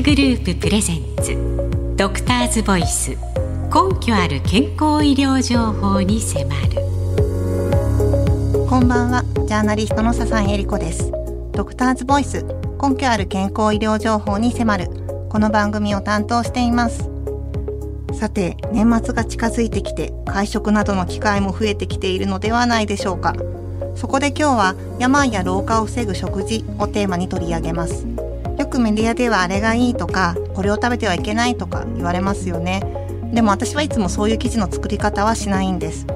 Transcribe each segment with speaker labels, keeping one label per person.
Speaker 1: グループプレゼンツ。ドクターズボイス。根拠ある健康医療情報に迫る。
Speaker 2: こんばんは。ジャーナリストの笹井恵理子です。ドクターズボイス。根拠ある健康医療情報に迫る。この番組を担当しています。さて年末が近づいてきて会食などの機会も増えてきているのではないでしょうか。そこで今日は病や老化を防ぐ食事をテーマに取り上げます。メディアではあれがいいとかこれを食べてはいけないとか言われますよね。でも私はいつもそういう記事の作り方はしないんです。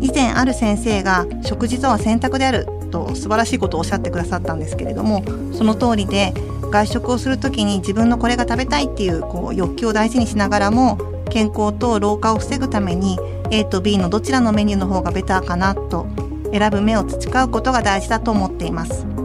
Speaker 2: 以前ある先生が食事とは選択であると素晴らしいことをおっしゃってくださったんですけれどもその通りで外食をする時に自分のこれが食べたいっていうこう欲求を大事にしながらも健康と老化を防ぐために A と B のどちらのメニューの方がベターかなと選ぶ目を培うことが大事だと思っています。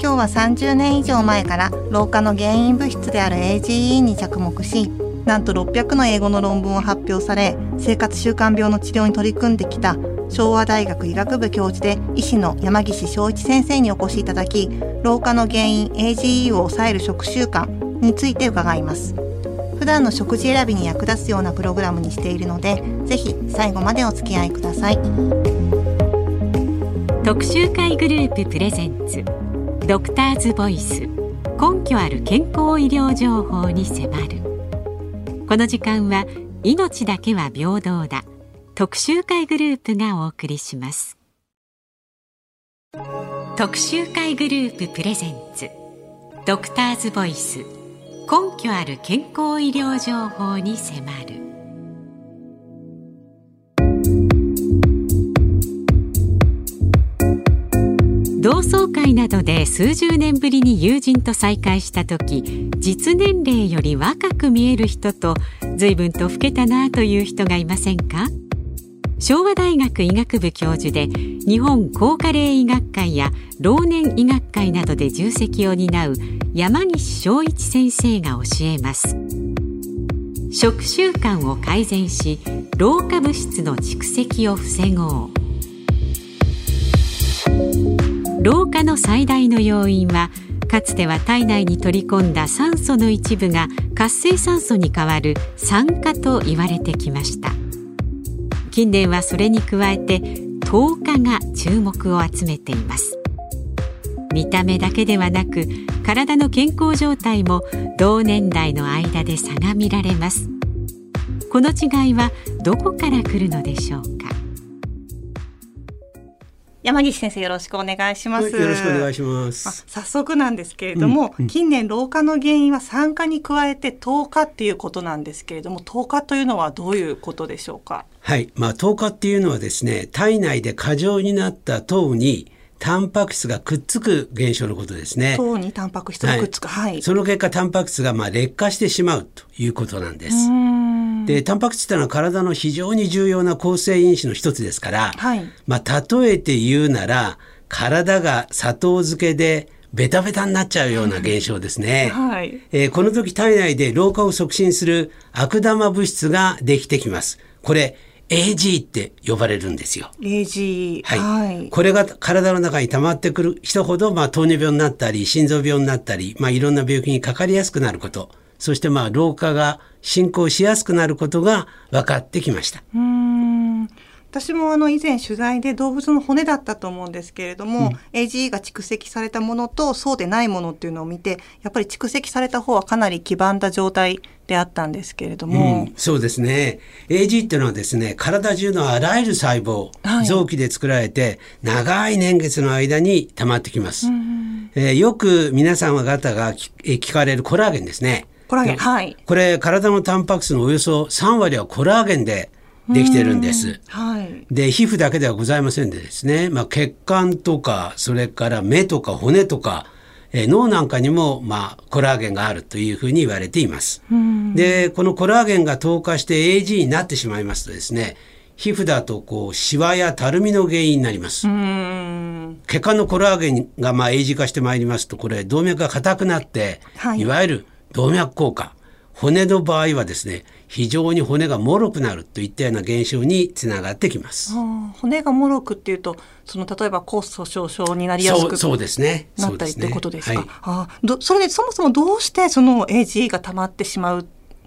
Speaker 2: 今日は30年以上前から老化の原因物質である AGE に着目しなんと600の英語の論文を発表され生活習慣病の治療に取り組んできた昭和大学医学部教授で医師の山岸昭一先生にお越しいただき老化の原因 AGE を抑える食習慣について伺います。普段の食事選びに役立つようなプログラムにしているのでぜひ最後までお付き合いください。
Speaker 1: 特集会グループプレゼンツ。ドクターズボイス。根拠ある健康医療情報に迫る。この時間は命だけは平等だ。特集会グループがお送りします。特集会グループプレゼンツ。ドクターズボイス。根拠ある健康医療情報に迫る。同窓会などで数十年ぶりに友人と再会した時実年齢より若く見える人と随分と老けたなという人がいませんか？昭和大学医学部教授で日本高加齢医学会や老年医学会などで重責を担う山岸昭一先生が教えます。食習慣を改善し老化物質の蓄積を防ごう。老化の最大の要因はかつては体内に取り込んだ酸素の一部が活性酸素に変わる酸化と言われてきました。近年はそれに加えて糖化が注目を集めています。見た目だけではなく体の健康状態も同年代の間で差が見られます。この違いはどこから来るのでしょう？
Speaker 2: 山岸先生よろしくお願いします、
Speaker 3: よろしくお願いします
Speaker 2: 早速なんですけれども、うんうん、近年老化の原因は酸化に加えて糖化っていうことなんですけれども糖化というのはどういうことでしょうか？
Speaker 3: はいまあ糖化っていうのはですね体内で過剰になった糖にタンパク質がくっつく現象のことですね。
Speaker 2: 糖にタンパク質がくっつく。はい。はい、
Speaker 3: その結果、タンパク質がまあ劣化してしまうということなんです。で、タンパク質というのは体の非常に重要な構成因子の一つですから、はい、まあ、例えて言うなら、体が砂糖漬けでベタベタになっちゃうような現象ですね。はい、えー、この時体内で老化を促進する悪玉物質ができてきます。これ AG って呼ばれるんですよ。
Speaker 2: AG。
Speaker 3: はい。はい、これが体の中に溜まってくる人ほど、まあ、糖尿病になったり、心臓病になったり、まあ、いろんな病気にかかりやすくなること。そして、まあ、老化が進行しやすくなることが分かってきました。
Speaker 2: うん。私もあの以前取材で動物の骨だったと思うんですけれども、うん、AGE が蓄積されたものとそうでないものっていうのを見てやっぱり蓄積された方はかなり黄ばんだ状態であったんですけれども、
Speaker 3: うん、そうですね。AG っていうのはですね体中のあらゆる細胞、はい、臓器で作られて長い年月の間に溜まってきます、うん、えー、よく皆さん方が聞かれるコラーゲンですね
Speaker 2: コラーゲン。はい。
Speaker 3: これ体のタンパク質のおよそ3割はコラーゲンでできてるんです。
Speaker 2: はい、
Speaker 3: で皮膚だけではございませんでですね、まあ、血管とかそれから目とか骨とか、えー、脳なんかにも、まあ、コラーゲンがあるというふうに言われています。でこのコラーゲンが糖化して AG になってしまいますとですね皮膚だとこうシワやたるみの原因になります。血管のコラーゲンがまあ AG 化してまいりますとこれ動脈が硬くなって、はい、いわゆる動脈硬化。骨の場合はですね非常に骨が脆くなるといったような現象につながってきます。
Speaker 2: 骨が脆くっていうとその例えば骨粗しょう症になりやすく
Speaker 3: そうですね。
Speaker 2: なったりってことですか？そ、ねはい、あそれでそもそもどうしてその AG が溜まってしまう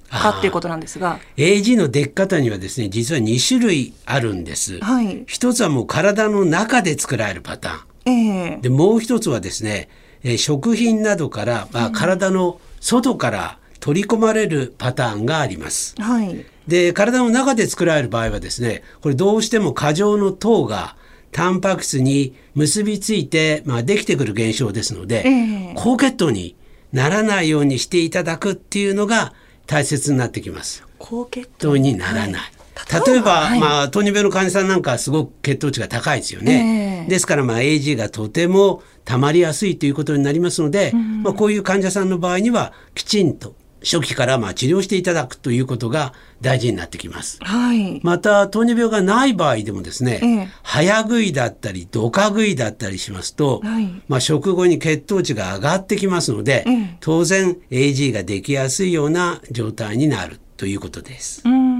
Speaker 2: かっていうことなんですが
Speaker 3: ？AG の出来方にはですね実は2種類あるんです。はい、一つはもう体の中で作られるパターン。えー、でもう一つはですね、えー、食品などから、まあ、体の外から取り込まれるパターンがあります。はい、で体の中で作られる場合はですねこれどうしても過剰の糖がタンパク質に結びついて、まあ、できてくる現象ですので、えー、高血糖にならないようにしていただくっていうのが大切になってきます。
Speaker 2: 高血
Speaker 3: 糖にならない。はい例えば、はい、まあ、糖尿病の患者さんなんかすごく血糖値が高いですよね。えー、ですから、まあ、AG がとても溜まりやすいということになりますので、うん、まあ、こういう患者さんの場合には、きちんと初期からまあ治療していただくということが大事になってきます。はい、また糖尿病がない場合でもですね、ええ、早食いだったりドカ食いだったりしますと、はい、まあ食後に血糖値が上がってきますので、え、当然 AG ができやすいような状態になるということです。
Speaker 2: うん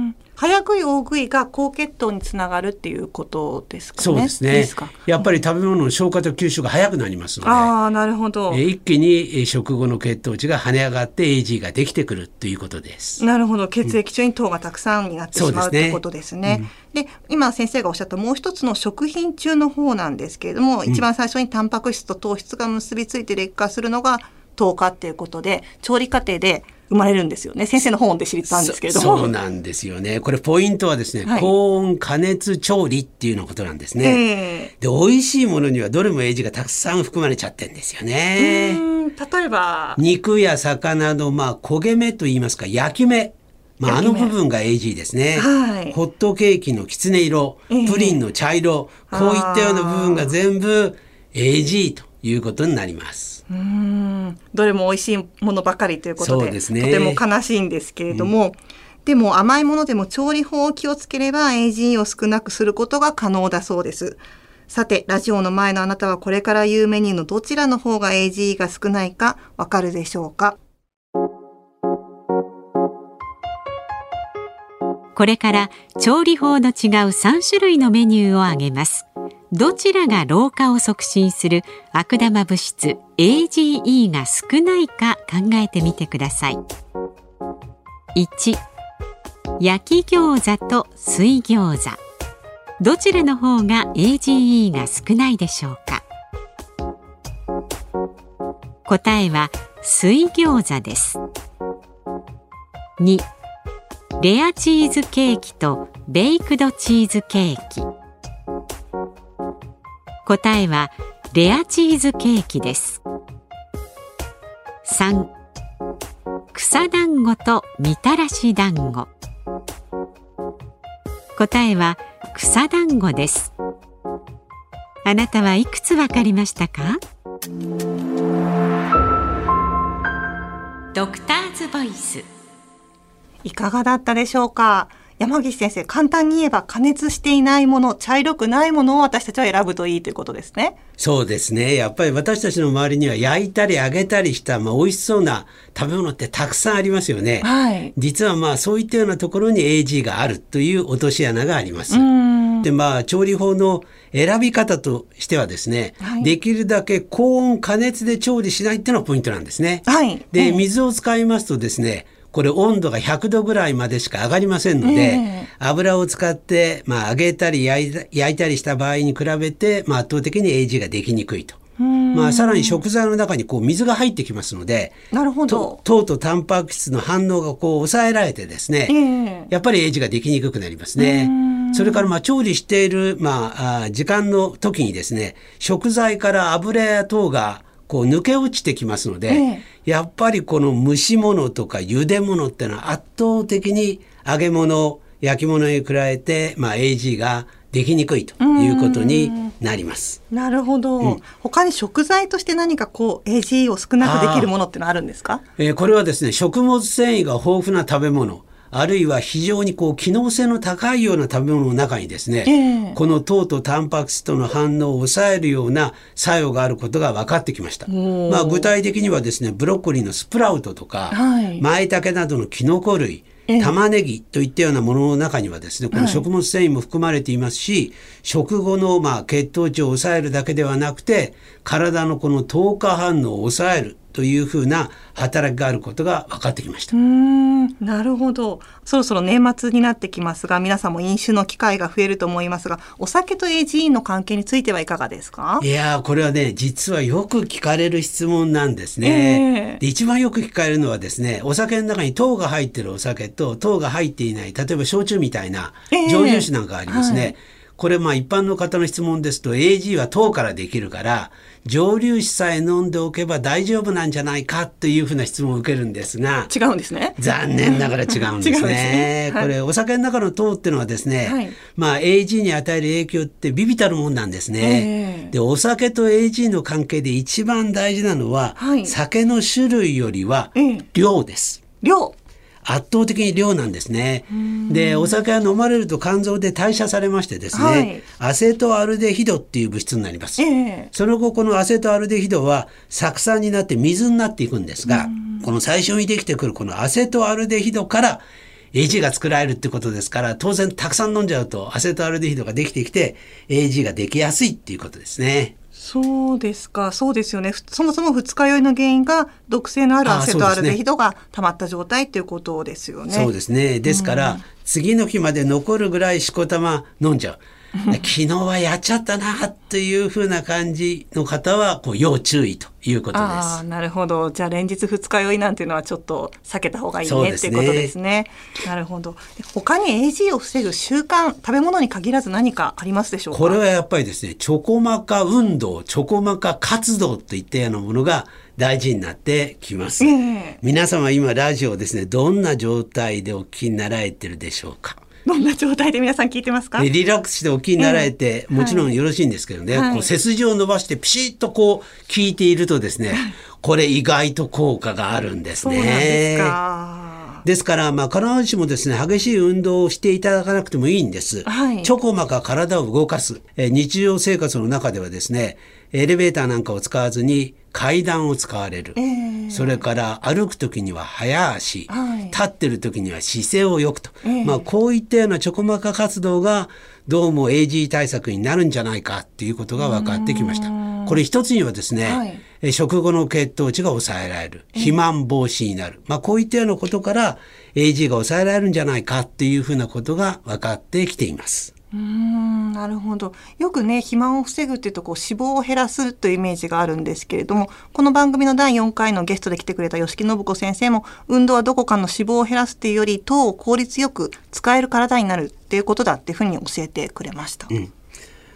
Speaker 2: 早食い大食いが高血糖につながるっていうことですかね？
Speaker 3: そうですね。やっぱり食べ物の消化と吸収が早くなりますので、
Speaker 2: ああなるほど。
Speaker 3: 一気に食後の血糖値が跳ね上がって AG ができてくるということです。
Speaker 2: なるほど。血液中に糖がたくさんになってしまう、ということですね。で、今先生がおっしゃったもう一つの食品中の方なんですけれども、一番最初にタンパク質と糖質が結びついて劣化するのが糖化っていうことで、調理過程で生まれるんですよね。先生の本で知ったんですけれど
Speaker 3: も。そうなんですよね。これポイントはですね、はい、高温加熱調理っていうのことなんですね。えー、で、美味しいものにはどれもエイジがたくさん含まれちゃってんですよね。
Speaker 2: 例えば
Speaker 3: 肉や魚のまあ焦げ目と言いますか焼き目。まあ、あの部分が AG ですね、はい、ホットケーキのきつね色、プリンの茶色、こういったような部分が全部 AG ということになります。
Speaker 2: うんどれも美味しいものばかりということで、ね、とても悲しいんですけれども、うん、でも甘いものでも調理法を気をつければ AG を少なくすることが可能だそうです。さて、ラジオの前のあなたはこれから言うメニューのどちらの方が AG が少ないかわかるでしょうか？
Speaker 1: これから調理法の違う3種類のメニューを挙げます。どちらが老化を促進する悪玉物質 AGE が少ないか考えてみてください。1焼き餃子と水餃子。どちらの方が AGE が少ないでしょうか？答えは水餃子です。2レアチーズケーキとベイクドチーズケーキ。答えはレアチーズケーキです。3草団子とみたらし団子。答えは草団子です。あなたはいくつわかりましたか？ドクターズボイス。
Speaker 2: いかがだったでしょうか？山岸先生、簡単に言えば加熱していないもの、茶色くないものを私たちは選ぶといいということですね。
Speaker 3: そうですね。やっぱり私たちの周りには焼いたり揚げたりした、まあ、美味しそうな食べ物ってたくさんありますよね。はい。実はまあそういったようなところに AG があるという落とし穴があります。で、まあ調理法の選び方としてはですね、はい、できるだけ高温加熱で調理しないっていうのがポイントなんですね。はい。で、水を使いますとですね、これ温度が100度ぐらいまでしか上がりませんので、えー、油を使って、まあ、揚げたり焼いた焼いたりした場合に比べて、まあ、圧倒的に AG ができにくいと。まあ、さらに食材の中にこう水が入ってきますので
Speaker 2: なるほど。
Speaker 3: 糖とタンパク質の反応がこう抑えられてですね、えー、やっぱりエイジができにくくなりますね。それからまあ調理している、まあ、時間の時にですね食材から油や糖がこう抜け落ちてきますので、ええ、やっぱりこの蒸し物とか茹で物っていうのは圧倒的に揚げ物焼き物に比べて、まあ、AG ができにくいということになります。
Speaker 2: なるほど、うん、他に食材として何かこう AG を少なくできるものってのあるんですか？
Speaker 3: えー、これはですね食物繊維が豊富な食べ物。あるいは非常にこう機能性の高いような食べ物の中にですね、えー、この糖とタンパク質との反応を抑えるような作用があることが分かってきました。まあ、具体的にはですねブロッコリーのスプラウトとか、はい、舞茸などのキノコ類玉ねぎといったようなものの中にはですね、この食物繊維も含まれていますし、はい、食後のまあ血糖値を抑えるだけではなくて、体のこの糖化反応を抑えるというふうな働きがあることが分かってきました。
Speaker 2: なるほど。そろそろ年末になってきますが皆さんも飲酒の機会が増えると思いますがお酒と AGE の関係についてはいかがですか？
Speaker 3: いやこれはね実はよく聞かれる質問なんですね、えー、で一番よく聞かれるのはですねお酒の中に糖が入ってるお酒と糖が入っていない例えば焼酎みたいな蒸留酒なんかありますね、えーはいこれまあ一般の方の質問ですと AG は糖からできるから蒸留酒さえ飲んでおけば大丈夫なんじゃないかというふうな質問を受けるんですが
Speaker 2: 違うんですね。
Speaker 3: 残念ながら違うんですね。ね。はい、これお酒の中の糖っていうのはですね、はい、まあ AG に与える影響ってビビたるもんなんですね、えー、でお酒と AG の関係で一番大事なのは、はい、酒の種類よりは量です、
Speaker 2: えー、量
Speaker 3: 圧倒的に量なんですね。でお酒は飲まれると肝臓で代謝されましてですね、はい、アセトアルデヒドっていう物質になります、えー、その後このアセトアルデヒドは酢酸になって水になっていくんですがこの最初にできてくるこのアセトアルデヒドから AG が作られるってことですから当然たくさん飲んじゃうとアセトアルデヒドができてきて AG ができやすいっていうことですね。
Speaker 2: そうですか、そうですよね。そもそも二日酔いの原因が毒性のあるアセトアルデヒドが溜まった状態っていうことですよね。
Speaker 3: そうですね。ですから、うん、次の日まで残るぐらいしこたま飲んじゃう。昨日はやっちゃったなっていうふうな感じの方はこう要注意ということです。あ
Speaker 2: なるほど。じゃあ連日二日酔いなんていうのはちょっと避けた方がいいねっていうことですね。なるほど。他に AG を防ぐ習慣、食べ物に限らず何かありますでしょうか？
Speaker 3: これはやっぱりですね、チョコマカ運動、チョコマカ活動といったようなものが大事になってきます。えー、皆様今ラジオですね、どんな状態でお聞きになられてるでしょうか？
Speaker 2: どんな状態で皆さん聞いてますか？
Speaker 3: リラックスしてお気になられて、えー、もちろんよろしいんですけどね、はい、こう背筋を伸ばしてピシッとこう聞いているとですね、これ意外と効果があるんですね。ですから、まあ、必ずしもですね、激しい運動をしていただかなくてもいいんです。はい、ちょこまか体を動かす。え日常生活の中ではですね、エレベーターなんかを使わずに階段を使われる、えー、それから歩く時には早足、はい、立ってる時には姿勢をよくと、えー、まあ、こういったようなちょこまか活動がどうも AG 対策になるんじゃないかっていうことが分かってきました。これ一つにはですね、はい、食後の血糖値が抑えられる。肥満防止になる、まあ、こういったようなことから AG が抑えられるんじゃないかっていうふうなことが分かってきています。
Speaker 2: うんなるほど。よくね肥満を防ぐっていうとこう脂肪を減らすというイメージがあるんですけれどもこの番組の第4回のゲストで来てくれた吉木信子先生も運動はどこかの脂肪を減らすっていうより糖を効率よく使える体になるっていうことだっていうふうに教えてくれました。うん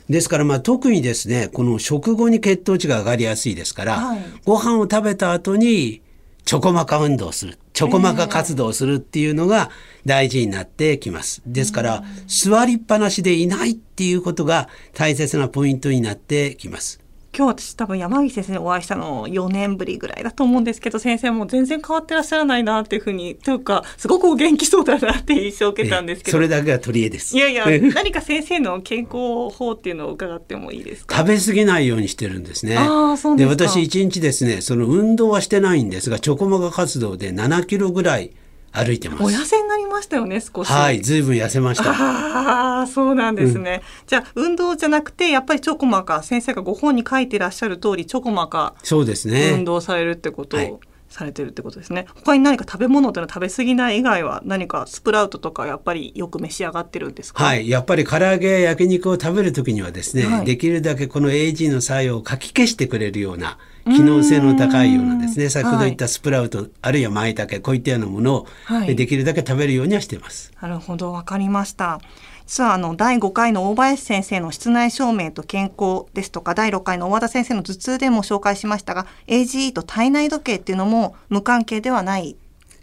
Speaker 3: ですからまあ特にですねこの食後に血糖値が上がりやすいですから、はい、ご飯を食べた後にチョコマカ運動するチョコマカ活動するっていうのが大事になってきます。ですから、座りっぱなしでいないっていうことが大切なポイントになってきます。
Speaker 2: 今日私多分山岸先生にお会いしたの4年ぶりぐらいだと思うんですけど先生も全然変わってらっしゃらないなっていうふうにというかすごくお元気そうだなって印象を受けたんですけど。
Speaker 3: それだけが取り柄です。
Speaker 2: いやいや何か先生の健康法っていうのを伺ってもいいですか？
Speaker 3: 食べ過ぎないようにしてるんですねあそうで私1日ですねその運動はしてないんですがチョコマガ活動で7キロぐらい歩いてます。
Speaker 2: お痩せになりましたよね、少し。
Speaker 3: はい、ずいぶん痩せました。
Speaker 2: ああ、そうなんですね。うん、じゃあ、運動じゃなくて、やっぱりチョコマカ、先生がご本に書いていらっしゃる通り、チョコマカ。
Speaker 3: そうですね。
Speaker 2: 運動されるってことを。はいされてるってことですね。他に何か食べ物ってのは食べ過ぎない以外は何かスプラウトとかやっぱりよく召し上がってるんですか？
Speaker 3: はい、やっぱり唐揚げや焼肉を食べる時にはですね、はい、できるだけこの AG の作用をかき消してくれるような機能性の高いようなですね先ほど言ったスプラウト、はい、あるいは舞茸こういったようなものを、はい、できるだけ食べるようにはしています。
Speaker 2: なるほどわかりました。実はあの第5回の大林先生の室内照明と健康ですとか第6回の大和田先生の頭痛でも紹介しましたが AGE と体内時計っていうのも無関係ではない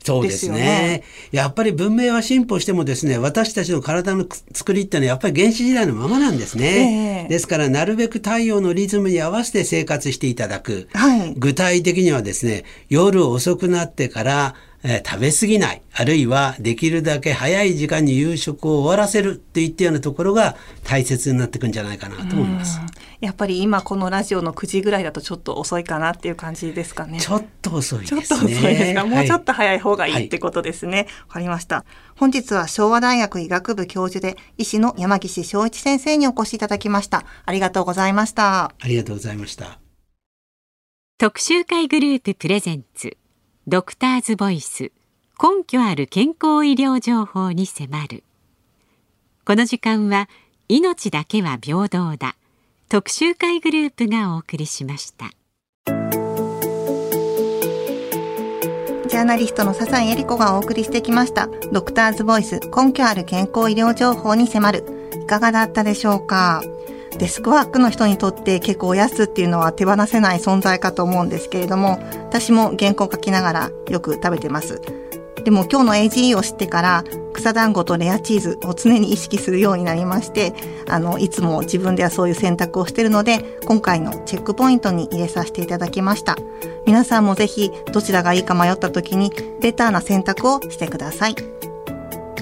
Speaker 3: そうですね、ね、やっぱり文明は進歩してもですね、私たちの体の作りってのはやっぱり原始時代のままなんですね。えー、ですから、なるべく太陽のリズムに合わせて生活していただく。はい、具体的にはですね、夜遅くなってから、えー、食べ過ぎない、あるいはできるだけ早い時間に夕食を終わらせるといったようなところが大切になってくんじゃないかなと思います。
Speaker 2: やっぱり今このラジオの9時ぐらいだとちょっと遅いかなっていう感じですかね。
Speaker 3: ちょっと遅いですね。
Speaker 2: ちょっと遅いですか？もうちょっと早い方がいいってことですね。わ、はい、かりました。本日は昭和大学医学部教授で医師の山岸昭一先生にお越しいただきました。ありがとうございました。
Speaker 3: ありがとうございました。
Speaker 1: 特集会グループプレゼンツドクターズボイス根拠ある健康医療情報に迫る。この時間は命だけは平等だ。特集会グループがお送りしました。
Speaker 2: ジャーナリストの笹井恵理子がお送りしてきました。ドクターズボイス根拠ある健康医療情報に迫る。いかがだったでしょうか？デスクワークの人にとって結構おやつっていうのは手放せない存在かと思うんですけれども、私も原稿書きながらよく食べてます。でも今日の AGE を知ってから草団子とレアチーズを常に意識するようになりまして、あの、いつも自分ではそういう選択をしているので、今回のチェックポイントに入れさせていただきました。皆さんもぜひどちらがいいか迷った時にベターな選択をしてください。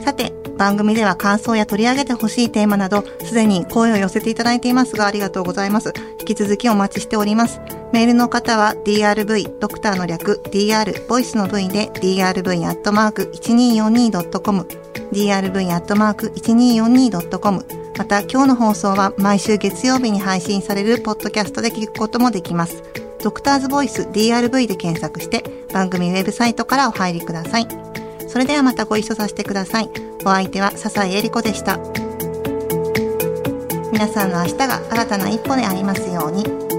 Speaker 2: さて、番組では感想や取り上げてほしいテーマなど、すでに声を寄せていただいていますが、ありがとうございます。引き続きお待ちしております。メールの方は drv、ドクターの略、dr、ボイスの v で drv.1242.com、drv.1242.com、また今日の放送は毎週月曜日に配信されるポッドキャストで聞くこともできます。ドクターズボイス DRV で検索して番組ウェブサイトからお入りください。それではまたご一緒させてください。お相手は笹井恵理子でした。皆さんの明日が新たな一歩でありますように。